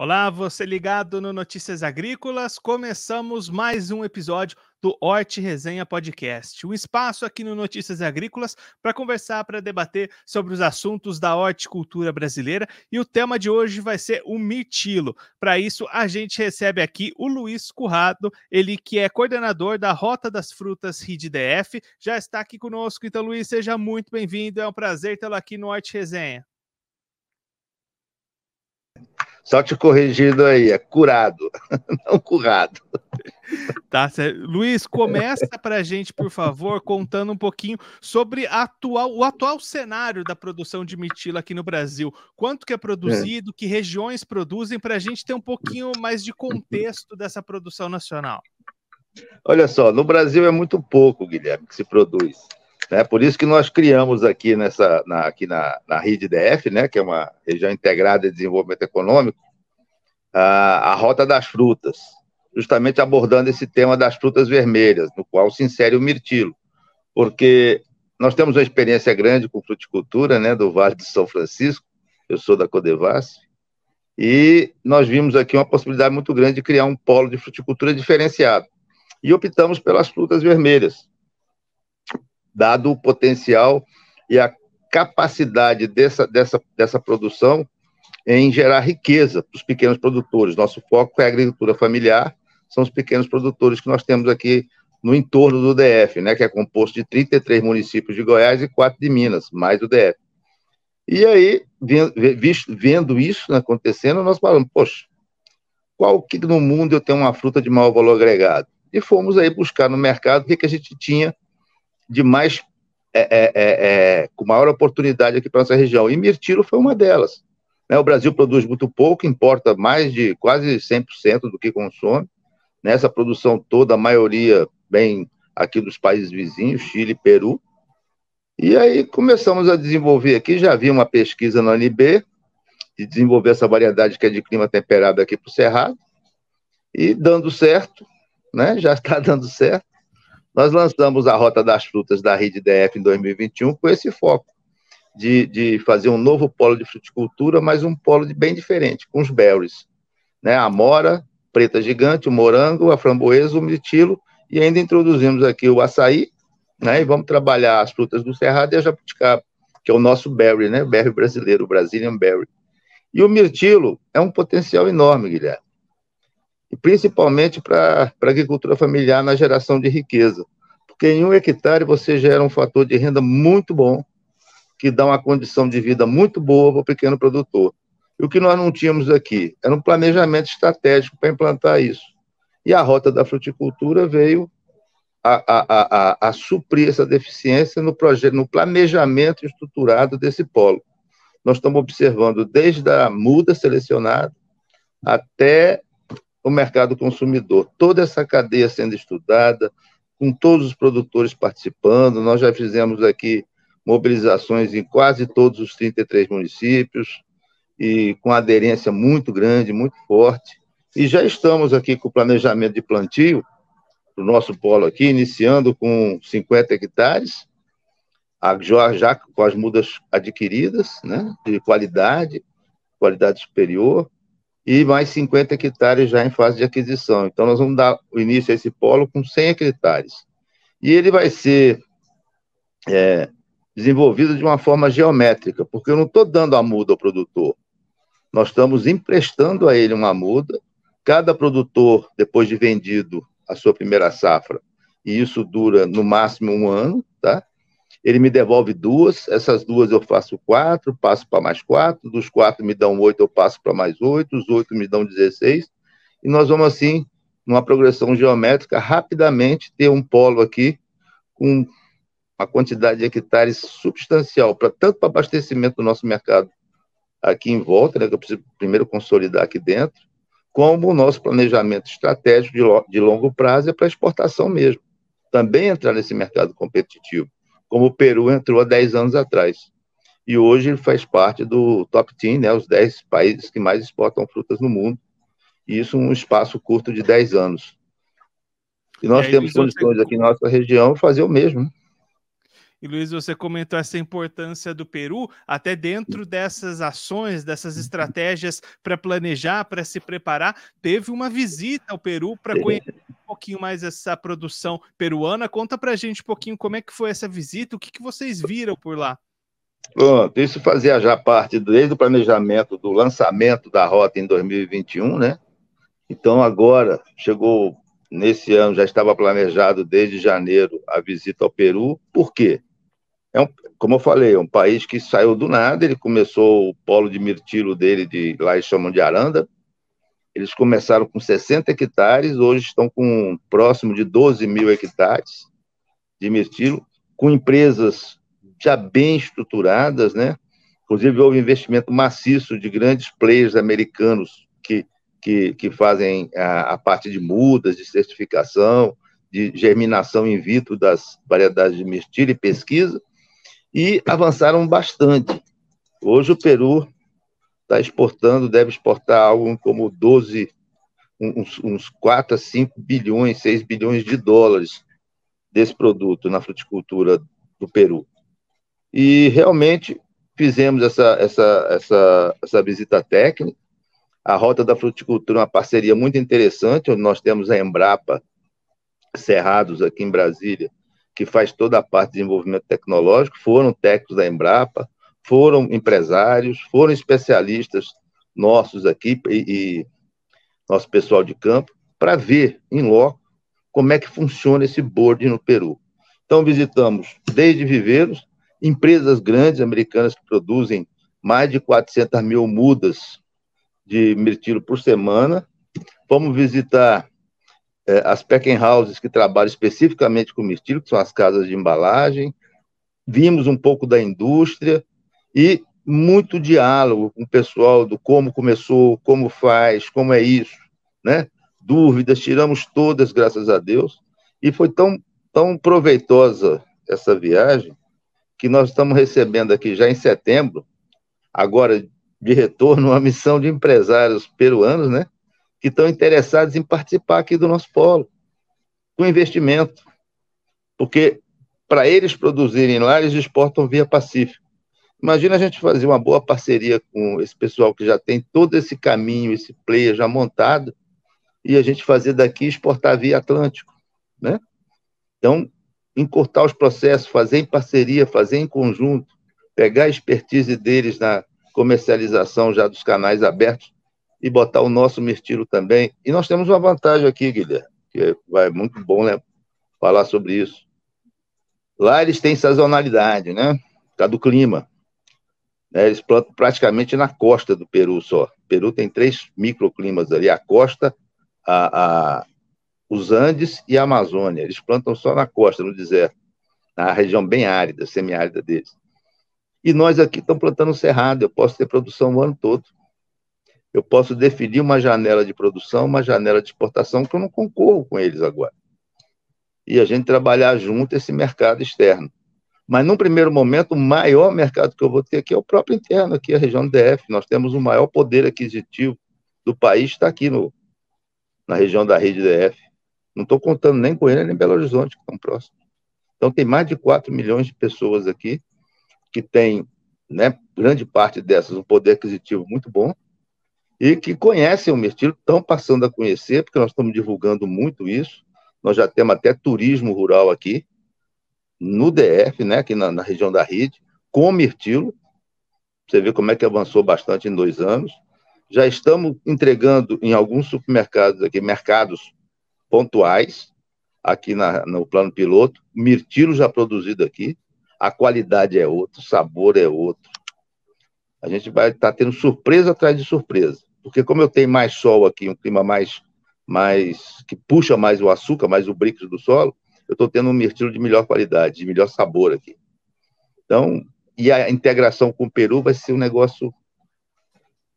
Olá, você ligado no Notícias Agrícolas. Começamos mais um episódio do Horte Resenha Podcast, um espaço aqui no Notícias Agrícolas para conversar, para debater sobre os assuntos da horticultura brasileira. E o tema de hoje vai ser o mirtilo. Para isso, a gente recebe aqui o Luiz Currado, ele que é coordenador da Rota das Frutas RIDDF, já está aqui conosco. Então, Luiz, seja muito bem-vindo. É um prazer tê-lo aqui no Horte Resenha. Só te corrigindo aí, é curado, não curado. Tá certo. Luiz, começa para a gente, por favor, contando um pouquinho sobre atual, o atual cenário da produção de mitila aqui no Brasil. Quanto que é produzido, que regiões produzem, para a gente ter um pouquinho mais de contexto dessa produção nacional. Olha só, no Brasil é muito pouco, Guilherme, que se produz. Né? Por isso que nós criamos aqui, nessa, na, aqui na, na RIDDF, né, que é uma região integrada de desenvolvimento econômico, a, a Rota das Frutas, justamente abordando esse tema das frutas vermelhas, no qual se insere o mirtilo, porque nós temos uma experiência grande com fruticultura, né, do Vale de São Francisco, eu sou da Codevasf, e nós vimos aqui uma possibilidade muito grande de criar um polo de fruticultura diferenciado. E optamos pelas frutas vermelhas, dado o potencial e a capacidade dessa, dessa, dessa produção em gerar riqueza para os pequenos produtores. Nosso foco é a agricultura familiar, são os pequenos produtores que nós temos aqui no entorno do DF, né, que é composto de 33 municípios de Goiás e 4 de Minas, mais o DF. E aí, vendo isso acontecendo, nós falamos, poxa, qual que no mundo eu tenho uma fruta de maior valor agregado? E fomos aí buscar no mercado o que, que a gente tinha de mais é, é, é, é com maior oportunidade aqui para nossa região. E mirtilo foi uma delas. Né? O Brasil produz muito pouco, importa mais de quase 100% do que consome. Nessa produção toda, a maioria vem aqui dos países vizinhos, Chile, Peru. E aí começamos a desenvolver aqui, já havia uma pesquisa na UNB, de desenvolver essa variedade que é de clima temperado aqui para o Cerrado, e dando certo, né? já está dando certo. Nós lançamos a Rota das Frutas da Rede DF em 2021 com esse foco de, de fazer um novo polo de fruticultura, mas um polo de bem diferente, com os berries. Né? A mora, preta gigante, o morango, a framboesa, o mirtilo, e ainda introduzimos aqui o açaí, né? e vamos trabalhar as frutas do cerrado e a jabuticaba, que é o nosso berry, né? berry brasileiro, o Brazilian berry. E o mirtilo é um potencial enorme, Guilherme e principalmente para a agricultura familiar na geração de riqueza. Porque em um hectare você gera um fator de renda muito bom, que dá uma condição de vida muito boa para o pequeno produtor. E o que nós não tínhamos aqui era um planejamento estratégico para implantar isso. E a rota da fruticultura veio a, a, a, a, suprir essa deficiência no, projeto, no planejamento estruturado desse polo. Nós estamos observando desde a muda selecionada até o mercado consumidor. Toda essa cadeia sendo estudada, com todos os produtores participando. Nós já fizemos aqui mobilizações em quase todos os 33 municípios e com aderência muito grande, muito forte. E já estamos aqui com o planejamento de plantio do nosso polo aqui, iniciando com 50 hectares, já, já com as mudas adquiridas, né, de qualidade, qualidade superior, e mais 50 hectares já em fase de aquisição. Então, nós vamos dar início a esse polo com 100 hectares. E ele vai ser é, desenvolvido de uma forma geométrica, porque eu não estou dando a muda ao produtor. Nós estamos emprestando a ele uma muda. Cada produtor, depois de vendido a sua primeira safra, e isso dura no máximo um ano, tá? Ele me devolve duas, essas duas eu faço quatro, passo para mais quatro, dos quatro me dão oito, eu passo para mais oito, os oito me dão dezesseis, e nós vamos assim, numa progressão geométrica, rapidamente ter um polo aqui com uma quantidade de hectares substancial, para tanto para abastecimento do nosso mercado aqui em volta, né, que eu preciso primeiro consolidar aqui dentro, como o nosso planejamento estratégico de, de longo prazo é para exportação mesmo. Também entrar nesse mercado competitivo como o Peru entrou há 10 anos atrás. E hoje ele faz parte do top 10, né, os 10 países que mais exportam frutas no mundo, e isso em um espaço curto de 10 anos. E nós é, temos condições você... aqui na nossa região de fazer o mesmo. E Luiz, você comentou essa importância do Peru, até dentro dessas ações, dessas estratégias para planejar, para se preparar. Teve uma visita ao Peru para conhecer um pouquinho mais essa produção peruana. Conta para a gente um pouquinho como é que foi essa visita, o que, que vocês viram por lá. Pronto, isso fazia já parte desde o planejamento do lançamento da rota em 2021, né? Então agora chegou nesse ano, já estava planejado desde janeiro a visita ao Peru. Por quê? É um, como eu falei, é um país que saiu do nada, ele começou o polo de mirtilo dele, de, lá eles chamam de Aranda, eles começaram com 60 hectares, hoje estão com próximo de 12 mil hectares de mirtilo, com empresas já bem estruturadas, né? Inclusive, houve investimento maciço de grandes players americanos que, que, que fazem a, a parte de mudas, de certificação, de germinação in vitro das variedades de mirtilo e pesquisa, e avançaram bastante. Hoje o Peru está exportando, deve exportar algo como 12, uns, uns 4 a 5 bilhões, 6 bilhões de dólares desse produto na fruticultura do Peru. E realmente fizemos essa, essa, essa, essa visita técnica. A Rota da Fruticultura é uma parceria muito interessante, onde nós temos a Embrapa Cerrados aqui em Brasília, que faz toda a parte de desenvolvimento tecnológico, foram técnicos da Embrapa, foram empresários, foram especialistas nossos aqui e, e nosso pessoal de campo, para ver em loco como é que funciona esse board no Peru. Então, visitamos desde viveiros, empresas grandes americanas que produzem mais de 400 mil mudas de mirtilo por semana. Vamos visitar é, as packing houses que trabalham especificamente com mirtilo, que são as casas de embalagem, vimos um pouco da indústria e muito diálogo com o pessoal do como começou, como faz, como é isso, né? Dúvidas, tiramos todas, graças a Deus, e foi tão, tão proveitosa essa viagem que nós estamos recebendo aqui já em setembro, agora de retorno, uma missão de empresários peruanos, né? Que estão interessados em participar aqui do nosso polo, com investimento. Porque para eles produzirem lá, eles exportam via Pacífico. Imagina a gente fazer uma boa parceria com esse pessoal que já tem todo esse caminho, esse player já montado, e a gente fazer daqui exportar via Atlântico, né? Então, encurtar os processos, fazer em parceria, fazer em conjunto, pegar a expertise deles na comercialização já dos canais abertos e botar o nosso mirtilo também. E nós temos uma vantagem aqui, Guilherme, que vai muito bom né, falar sobre isso. Lá eles têm sazonalidade, né? Por causa do clima. Né, eles plantam praticamente na costa do Peru só. O Peru tem três microclimas ali: a costa, a, a, os Andes e a Amazônia. Eles plantam só na costa, no deserto, na região bem árida, semiárida deles. E nós aqui estamos plantando cerrado. Eu posso ter produção o ano todo eu posso definir uma janela de produção, uma janela de exportação, que eu não concorro com eles agora. E a gente trabalhar junto esse mercado externo. Mas, num primeiro momento, o maior mercado que eu vou ter aqui é o próprio interno, aqui a região do DF. Nós temos o maior poder aquisitivo do país, está aqui no, na região da rede DF. Não estou contando nem Goiânia nem Belo Horizonte, que estão próximos. Então, tem mais de 4 milhões de pessoas aqui que têm, né, grande parte dessas, um poder aquisitivo muito bom, e que conhecem o Mirtilo, estão passando a conhecer, porque nós estamos divulgando muito isso. Nós já temos até turismo rural aqui, no DF, né, aqui na, na região da rede, com Mirtilo. Você vê como é que avançou bastante em dois anos. Já estamos entregando em alguns supermercados aqui, mercados pontuais, aqui na, no plano piloto, mirtilo já produzido aqui, a qualidade é outra, o sabor é outro. A gente vai estar tá tendo surpresa atrás de surpresa porque como eu tenho mais sol aqui, um clima mais, mais que puxa mais o açúcar, mais o bricks do solo, eu estou tendo um mirtilo de melhor qualidade, de melhor sabor aqui. Então, e a integração com o Peru vai ser um negócio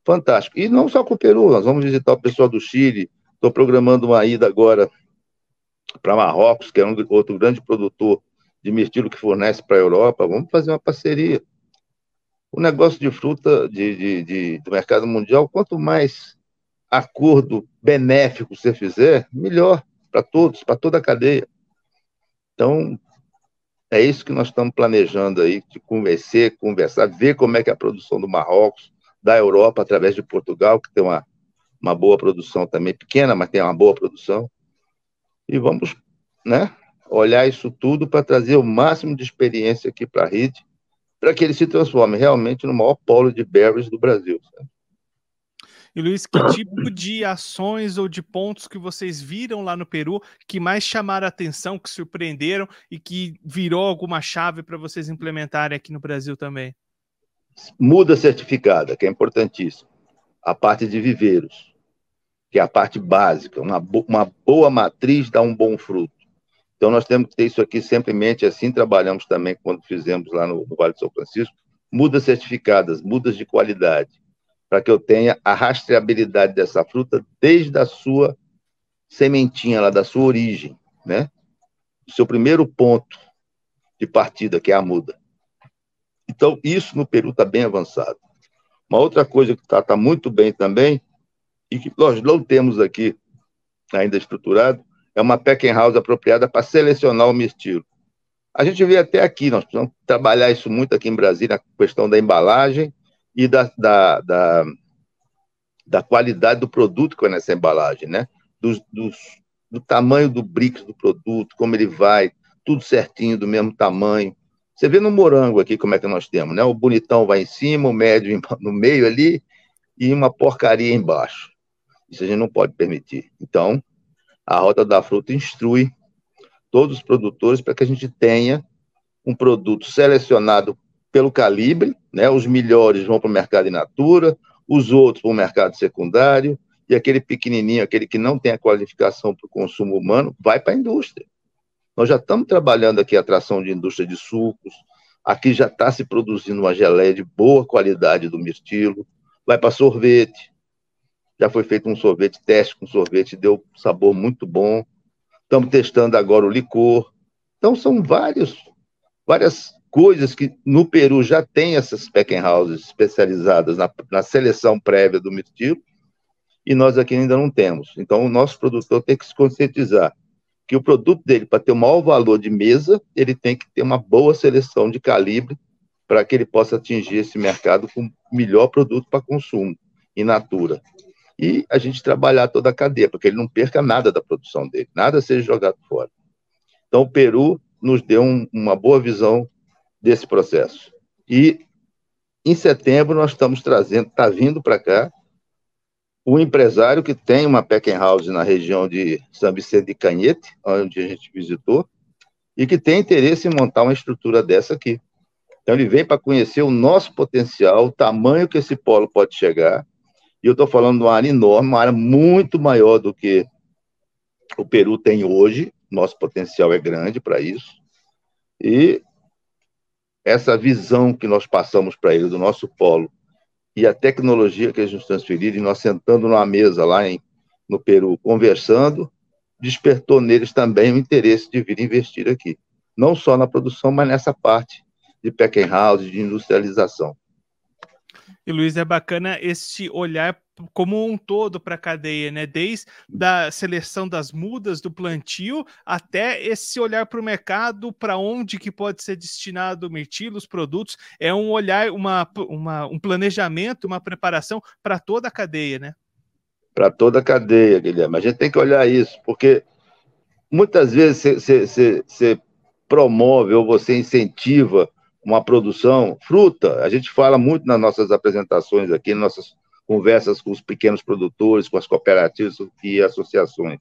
fantástico. E não só com o Peru, nós vamos visitar o pessoal do Chile, estou programando uma ida agora para Marrocos, que é um outro grande produtor de mirtilo que fornece para a Europa, vamos fazer uma parceria o negócio de fruta de, de, de, do mercado mundial, quanto mais acordo benéfico você fizer, melhor para todos, para toda a cadeia. Então, é isso que nós estamos planejando aí, de conversar, conversar, ver como é que é a produção do Marrocos, da Europa, através de Portugal, que tem uma, uma boa produção também, pequena, mas tem uma boa produção. E vamos né, olhar isso tudo para trazer o máximo de experiência aqui para a rede, para que ele se transforme realmente no maior polo de berries do Brasil. Sabe? E Luiz, que tipo de ações ou de pontos que vocês viram lá no Peru que mais chamaram a atenção, que surpreenderam e que virou alguma chave para vocês implementarem aqui no Brasil também? Muda certificada, que é importantíssimo. A parte de viveiros, que é a parte básica. Uma, bo uma boa matriz dá um bom fruto. Então, nós temos que ter isso aqui sempre em mente. Assim trabalhamos também quando fizemos lá no, no Vale do São Francisco. Mudas certificadas, mudas de qualidade para que eu tenha a rastreabilidade dessa fruta desde a sua sementinha lá, da sua origem, né? O seu primeiro ponto de partida, que é a muda. Então, isso no Peru está bem avançado. Uma outra coisa que está tá muito bem também, e que nós não temos aqui ainda estruturado, é uma packing house apropriada para selecionar o mirtilo. A gente vê até aqui, nós precisamos trabalhar isso muito aqui em Brasília, a questão da embalagem, e da, da, da, da qualidade do produto que vai nessa embalagem, né? Dos, do tamanho do bricks do produto, como ele vai, tudo certinho, do mesmo tamanho. Você vê no morango aqui como é que nós temos, né? O bonitão vai em cima, o médio no meio ali e uma porcaria embaixo. Isso a gente não pode permitir. Então, a Rota da Fruta instrui todos os produtores para que a gente tenha um produto selecionado pelo calibre, né? Os melhores vão para o mercado in natura, os outros para o mercado secundário, e aquele pequenininho, aquele que não tem a qualificação para o consumo humano, vai para a indústria. Nós já estamos trabalhando aqui a atração de indústria de sucos, aqui já está se produzindo uma geleia de boa qualidade do mirtilo, vai para sorvete, já foi feito um sorvete, teste com sorvete, deu sabor muito bom, estamos testando agora o licor, então são vários, várias coisas que no Peru já tem essas packing houses especializadas na, na seleção prévia do mirtilo, e nós aqui ainda não temos. Então, o nosso produtor tem que se conscientizar que o produto dele, para ter o maior valor de mesa, ele tem que ter uma boa seleção de calibre para que ele possa atingir esse mercado com o melhor produto para consumo, in natura. E a gente trabalhar toda a cadeia, para que ele não perca nada da produção dele, nada seja jogado fora. Então, o Peru nos deu um, uma boa visão desse processo. E em setembro nós estamos trazendo, está vindo para cá, o um empresário que tem uma packing house na região de São Vicente de Canhete, onde a gente visitou, e que tem interesse em montar uma estrutura dessa aqui. Então ele vem para conhecer o nosso potencial, o tamanho que esse polo pode chegar. E eu estou falando de uma área enorme, uma área muito maior do que o Peru tem hoje. Nosso potencial é grande para isso. E essa visão que nós passamos para ele do nosso polo e a tecnologia que eles nos transferiram, e nós sentando numa mesa lá em, no Peru, conversando, despertou neles também o interesse de vir investir aqui. Não só na produção, mas nessa parte de packing house, de industrialização. E Luiz, é bacana esse olhar como um todo para a cadeia, né? Desde a seleção das mudas do plantio até esse olhar para o mercado, para onde que pode ser destinado o mirtilo, os produtos. É um olhar, uma, uma um planejamento, uma preparação para toda a cadeia, né? Para toda a cadeia, Guilherme. A gente tem que olhar isso, porque muitas vezes você promove ou você incentiva uma produção, fruta, a gente fala muito nas nossas apresentações aqui, nas nossas conversas com os pequenos produtores, com as cooperativas e associações.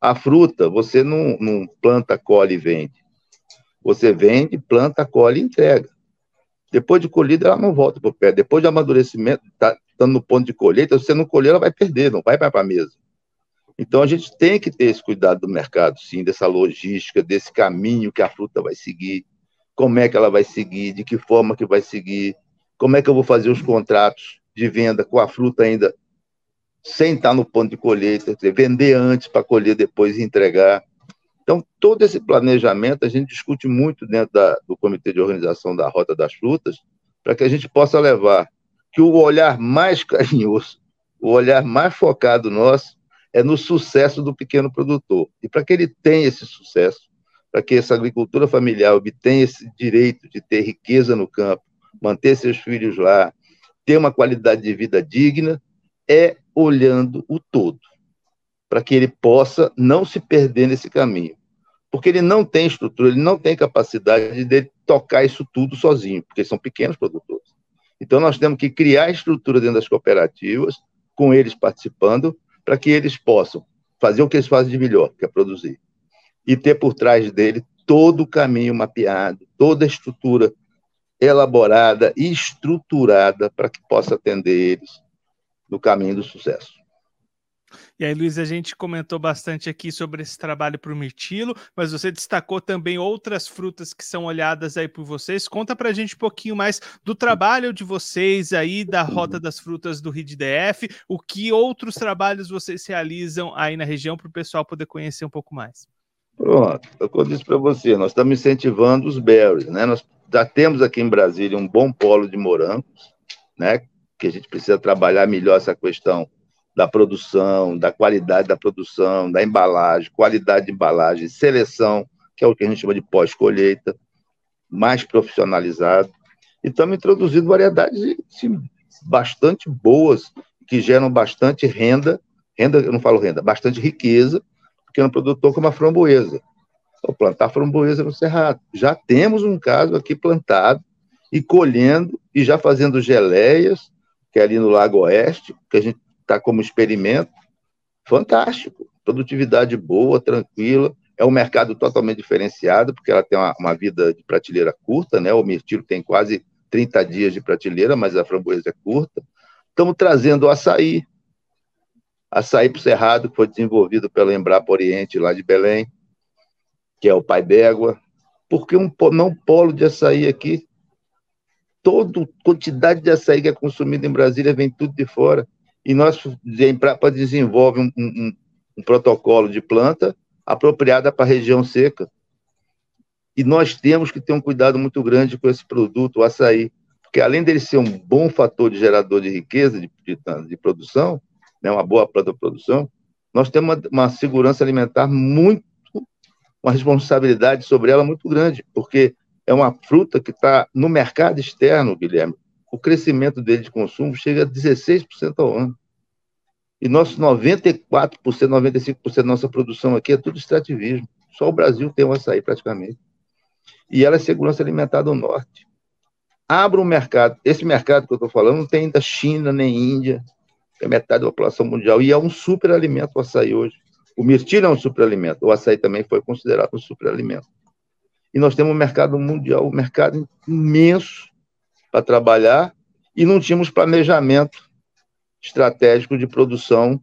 A fruta, você não, não planta, colhe e vende. Você vende, planta, colhe e entrega. Depois de colhida, ela não volta para o pé. Depois de amadurecimento, tá, no ponto de colheita, se você não colher, ela vai perder, não vai para a mesa. Então, a gente tem que ter esse cuidado do mercado, sim, dessa logística, desse caminho que a fruta vai seguir, como é que ela vai seguir, de que forma que vai seguir, como é que eu vou fazer os contratos de venda com a fruta ainda sem estar no ponto de colheita, vender antes para colher depois e entregar. Então, todo esse planejamento a gente discute muito dentro da, do Comitê de Organização da Rota das Frutas, para que a gente possa levar que o olhar mais carinhoso, o olhar mais focado nosso, é no sucesso do pequeno produtor. E para que ele tenha esse sucesso, para que essa agricultura familiar obtenha esse direito de ter riqueza no campo, manter seus filhos lá, ter uma qualidade de vida digna, é olhando o todo, para que ele possa não se perder nesse caminho. Porque ele não tem estrutura, ele não tem capacidade de tocar isso tudo sozinho, porque são pequenos produtores. Então, nós temos que criar estrutura dentro das cooperativas, com eles participando, para que eles possam fazer o que eles fazem de melhor, que é produzir. E ter por trás dele todo o caminho mapeado, toda a estrutura elaborada e estruturada para que possa atender eles no caminho do sucesso. E aí, Luiz, a gente comentou bastante aqui sobre esse trabalho para o mirtilo, mas você destacou também outras frutas que são olhadas aí por vocês. Conta para a gente um pouquinho mais do trabalho de vocês aí, da Rota das Frutas do RIDDF, o que outros trabalhos vocês realizam aí na região para o pessoal poder conhecer um pouco mais. Pronto, é eu disse para você, nós estamos incentivando os berries, né? Nós já temos aqui em Brasília um bom polo de morangos, né? Que a gente precisa trabalhar melhor essa questão da produção, da qualidade da produção, da embalagem, qualidade de embalagem, seleção, que é o que a gente chama de pós-colheita, mais profissionalizado. E estamos introduzindo variedades assim, bastante boas, que geram bastante renda, renda, eu não falo renda, bastante riqueza, pequeno produtor como a framboesa. Vou plantar framboesa no Cerrado. Já temos um caso aqui plantado e colhendo e já fazendo geleias, que é ali no Lago Oeste, que a gente está como experimento, fantástico. Produtividade boa, tranquila. É um mercado totalmente diferenciado, porque ela tem uma, uma vida de prateleira curta, né? O mirtilo tem quase 30 dias de prateleira, mas a framboesa é curta. Estamos trazendo o açaí. Açaí para o Cerrado, que foi desenvolvido pela Embrapa Oriente, lá de Belém, que é o pai d'égua. Porque um, não polo de açaí aqui? Toda quantidade de açaí que é consumida em Brasília vem tudo de fora e nós, para desenvolve um, um, um protocolo de planta apropriada para a região seca. E nós temos que ter um cuidado muito grande com esse produto, o açaí, porque além dele ser um bom fator de gerador de riqueza, de, de, de produção, né, uma boa planta de produção, nós temos uma, uma segurança alimentar muito, uma responsabilidade sobre ela muito grande, porque é uma fruta que está no mercado externo, Guilherme, o crescimento dele de consumo chega a 16% ao ano. E nosso 94%, 95% da nossa produção aqui é tudo extrativismo. Só o Brasil tem o açaí praticamente. E ela é segurança alimentar do norte. Abra um mercado. Esse mercado que eu estou falando não tem ainda China nem Índia, é metade da população mundial. E é um superalimento o açaí hoje. O mirtilo é um superalimento. O açaí também foi considerado um superalimento. E nós temos um mercado mundial, um mercado imenso para trabalhar e não tínhamos planejamento estratégico de produção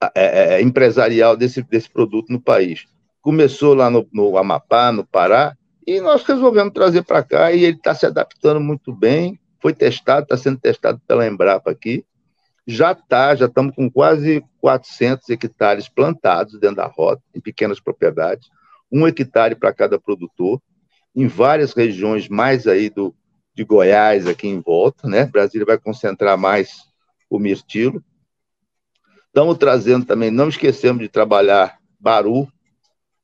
é, é, é, empresarial desse, desse produto no país. Começou lá no, no Amapá, no Pará, e nós resolvemos trazer para cá e ele está se adaptando muito bem. Foi testado, está sendo testado pela Embrapa aqui. Já está, já estamos com quase 400 hectares plantados dentro da rota, em pequenas propriedades, um hectare para cada produtor, em várias regiões mais aí do, de Goiás aqui em volta, né? Brasília vai concentrar mais o mirtilo. Estamos trazendo também, não esquecemos de trabalhar Baru,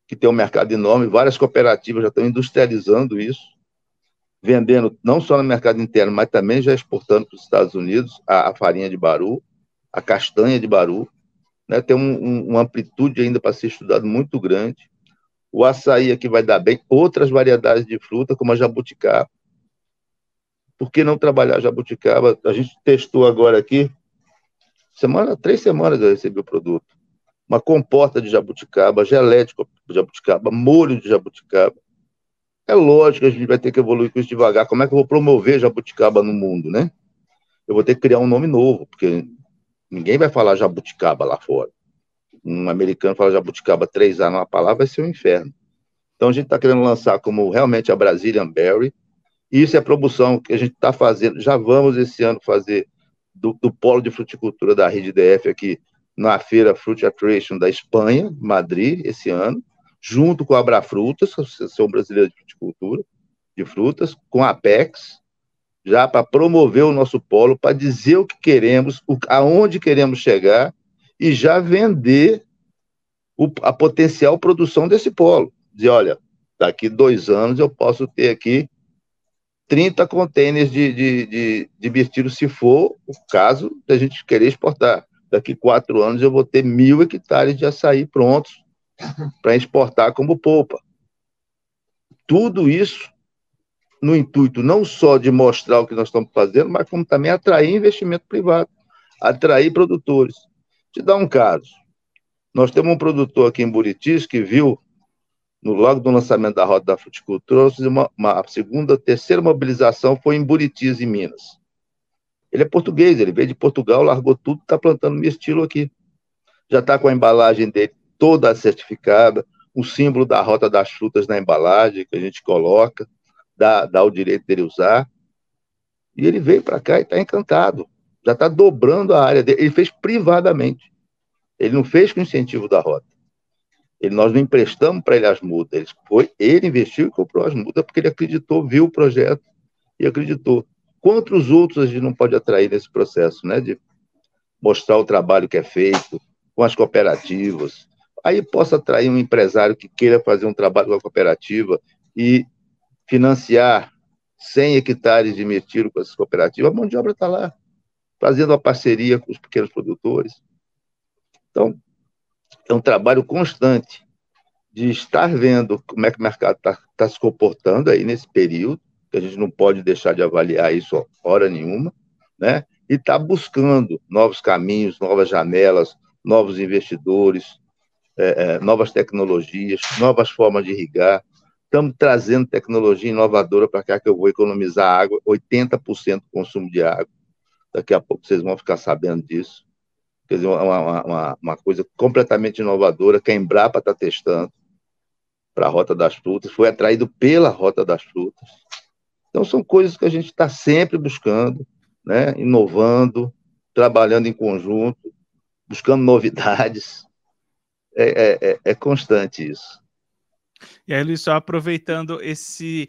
que tem um mercado enorme, várias cooperativas já estão industrializando isso, vendendo não só no mercado interno, mas também já exportando para os Estados Unidos a, a, farinha de Baru, a castanha de Baru. Né? Tem um, um, uma amplitude ainda para ser estudado muito grande. O açaí aqui vai dar bem, outras variedades de fruta, como a jabuticaba, por que não trabalhar jabuticaba? A gente testou agora aqui, semana, três semanas eu recebi o produto. Uma comporta de jabuticaba, gelé de jabuticaba, molho de jabuticaba. É lógico que a gente vai ter que evoluir com isso devagar. Como é que eu vou promover jabuticaba no mundo, né? Eu vou ter que criar um nome novo, porque ninguém vai falar jabuticaba lá fora. Um americano fala jabuticaba três anos numa palavra, vai ser um inferno. Então a gente está querendo lançar como realmente a Brazilian Berry, isso é a promoção que a gente está fazendo. Já vamos esse ano fazer do, do, polo de fruticultura da Rede DF aqui na feira Fruit Attraction da Espanha, Madrid, esse ano, junto com a Abrafrutas, Associação Brasileira de Fruticultura de Frutas, com a Apex, já para promover o nosso polo, para dizer o que queremos, o, aonde queremos chegar e já vender o, a potencial produção desse polo. dizer, olha, daqui dois anos eu posso ter aqui 30 contêineres de, de, de, de mirtilo, se for o caso da gente querer exportar. Daqui quatro anos eu vou ter mil hectares de açaí prontos para exportar como polpa. Tudo isso no intuito não só de mostrar o que nós estamos fazendo, mas como também atrair investimento privado, atrair produtores. Te dar um caso. Nós temos um produtor aqui em Buritis que viu, no logo do lançamento da Rota da Fruticultura, uma, uma segunda, terceira mobilização foi em Buritis, em Minas. Ele é português, ele veio de Portugal, largou tudo, está plantando mirtilo aqui. Já está com a embalagem dele toda certificada, o símbolo da Rota das Frutas na embalagem que a gente coloca dá, dá o direito dele usar. E ele veio para cá e está encantado. Já está dobrando a área dele. Ele fez privadamente. Ele não fez com incentivo da rota. Ele, nós não emprestamos para ele as mudas. Ele, foi, ele investiu e comprou as mudas porque ele acreditou, viu o projeto e acreditou. Quantos outros a gente não pode atrair nesse processo, né? De mostrar o trabalho que é feito com as cooperativas. Aí possa atrair um empresário que queira fazer um trabalho com a cooperativa e financiar 100 hectares de mirtilo com essas cooperativas, a mão de obra está lá, fazendo uma parceria com os pequenos produtores. Então, é um trabalho constante de estar vendo como é que o mercado está tá se comportando aí nesse período, que a gente não pode deixar de avaliar isso hora nenhuma, né? E está buscando novos caminhos, novas janelas, novos investidores, é, é, novas tecnologias, novas formas de irrigar, Estamos trazendo tecnologia inovadora para cá que eu vou economizar água, 80% do consumo de água. Daqui a pouco vocês vão ficar sabendo disso. Quer dizer, uma, uma, uma coisa completamente inovadora que a Embrapa está testando para a Rota das Frutas, foi atraído pela Rota das Frutas. Então, são coisas que a gente está sempre buscando, né? inovando, trabalhando em conjunto, buscando novidades. É, é, é, é constante isso. E aí, Luiz, só aproveitando esse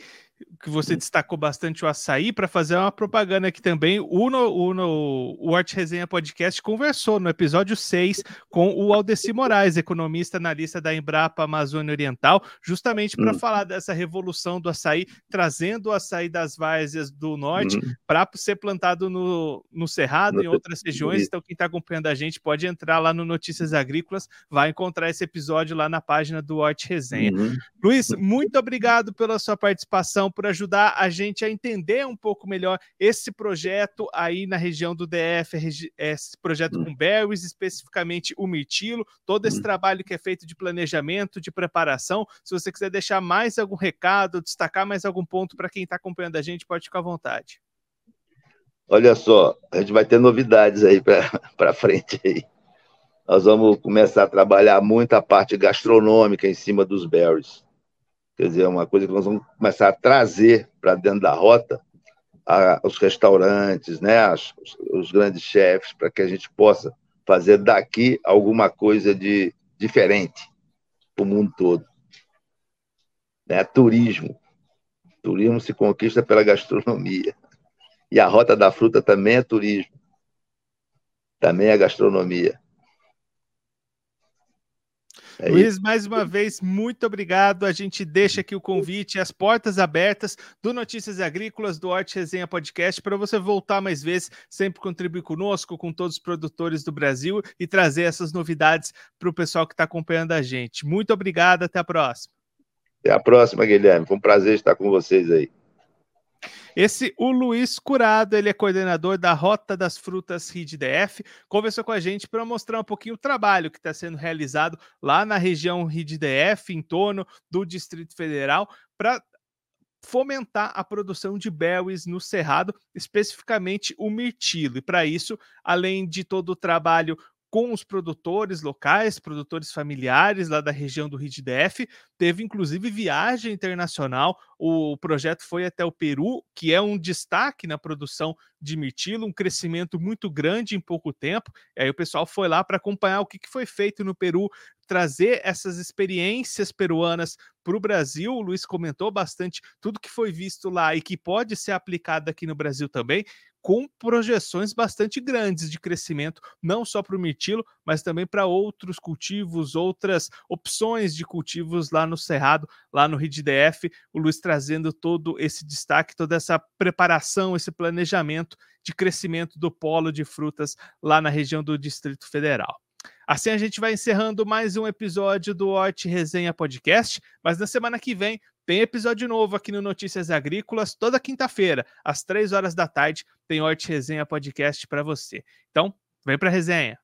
que você destacou bastante o açaí, para fazer uma propaganda aqui também. O, no, o, no, o Arte Resenha Podcast conversou no episódio 6 com o Aldeci Moraes, economista analista da Embrapa Amazônia Oriental, justamente para uhum. falar dessa revolução do açaí, trazendo o açaí das várzeas do norte uhum. para ser plantado no, no Cerrado, em outras regiões. Então, quem está acompanhando a gente pode entrar lá no Notícias Agrícolas, vai encontrar esse episódio lá na página do Arte Resenha. Uhum. Luiz, muito obrigado pela sua participação por ajudar a gente a entender um pouco melhor esse projeto aí na região do DF, esse projeto hum. com berries, especificamente o mirtilo, todo esse hum. trabalho que é feito de planejamento, de preparação. Se você quiser deixar mais algum recado, destacar mais algum ponto para quem está acompanhando a gente, pode ficar à vontade. Olha só, a gente vai ter novidades aí para frente aí. Nós vamos começar a trabalhar muito a parte gastronômica em cima dos berries. Quer dizer, é uma coisa que nós vamos começar a trazer para dentro da rota a, os restaurantes, né, as, os, os grandes chefes, para que a gente possa fazer daqui alguma coisa de diferente para o mundo todo. Né? Turismo. Turismo se conquista pela gastronomia. E a Rota da Fruta também é turismo. Também é gastronomia. É Luiz, isso. mais uma vez, muito obrigado. A gente deixa aqui o convite, as portas abertas do Notícias Agrícolas, do Horte Resenha Podcast, para você voltar mais vezes, sempre contribuir conosco, com todos os produtores do Brasil e trazer essas novidades para o pessoal que está acompanhando a gente. Muito obrigado, até a próxima. Até a próxima, Guilherme. Foi um prazer estar com vocês aí. Esse, o Luiz Curado, ele é coordenador da Rota das Frutas RID-DF, conversou com a gente para mostrar um pouquinho o trabalho que está sendo realizado lá na região RID-DF, em torno do Distrito Federal, para fomentar a produção de berries no cerrado, especificamente o mirtilo. E para isso, além de todo o trabalho com os produtores locais, produtores familiares lá da região do RID-DF. Teve inclusive viagem internacional. O projeto foi até o Peru, que é um destaque na produção de mirtilo, um crescimento muito grande em pouco tempo. E aí o pessoal foi lá para acompanhar o que, que foi feito no Peru, trazer essas experiências peruanas para o Brasil. O Luiz comentou bastante tudo que foi visto lá e que pode ser aplicado aqui no Brasil também com projeções bastante grandes de crescimento, não só para o mirtilo, mas também para outros cultivos, outras opções de cultivos lá no Cerrado, lá no RIDDF. O Luiz trazendo todo esse destaque, toda essa preparação, esse planejamento de crescimento do polo de frutas lá na região do Distrito Federal. Assim a gente vai encerrando mais um episódio do Horti Resenha Podcast, mas na semana que vem tem episódio novo aqui no Notícias Agrícolas, toda quinta-feira, às três horas da tarde, tem Horti Resenha Podcast para você. Então, vem para resenha.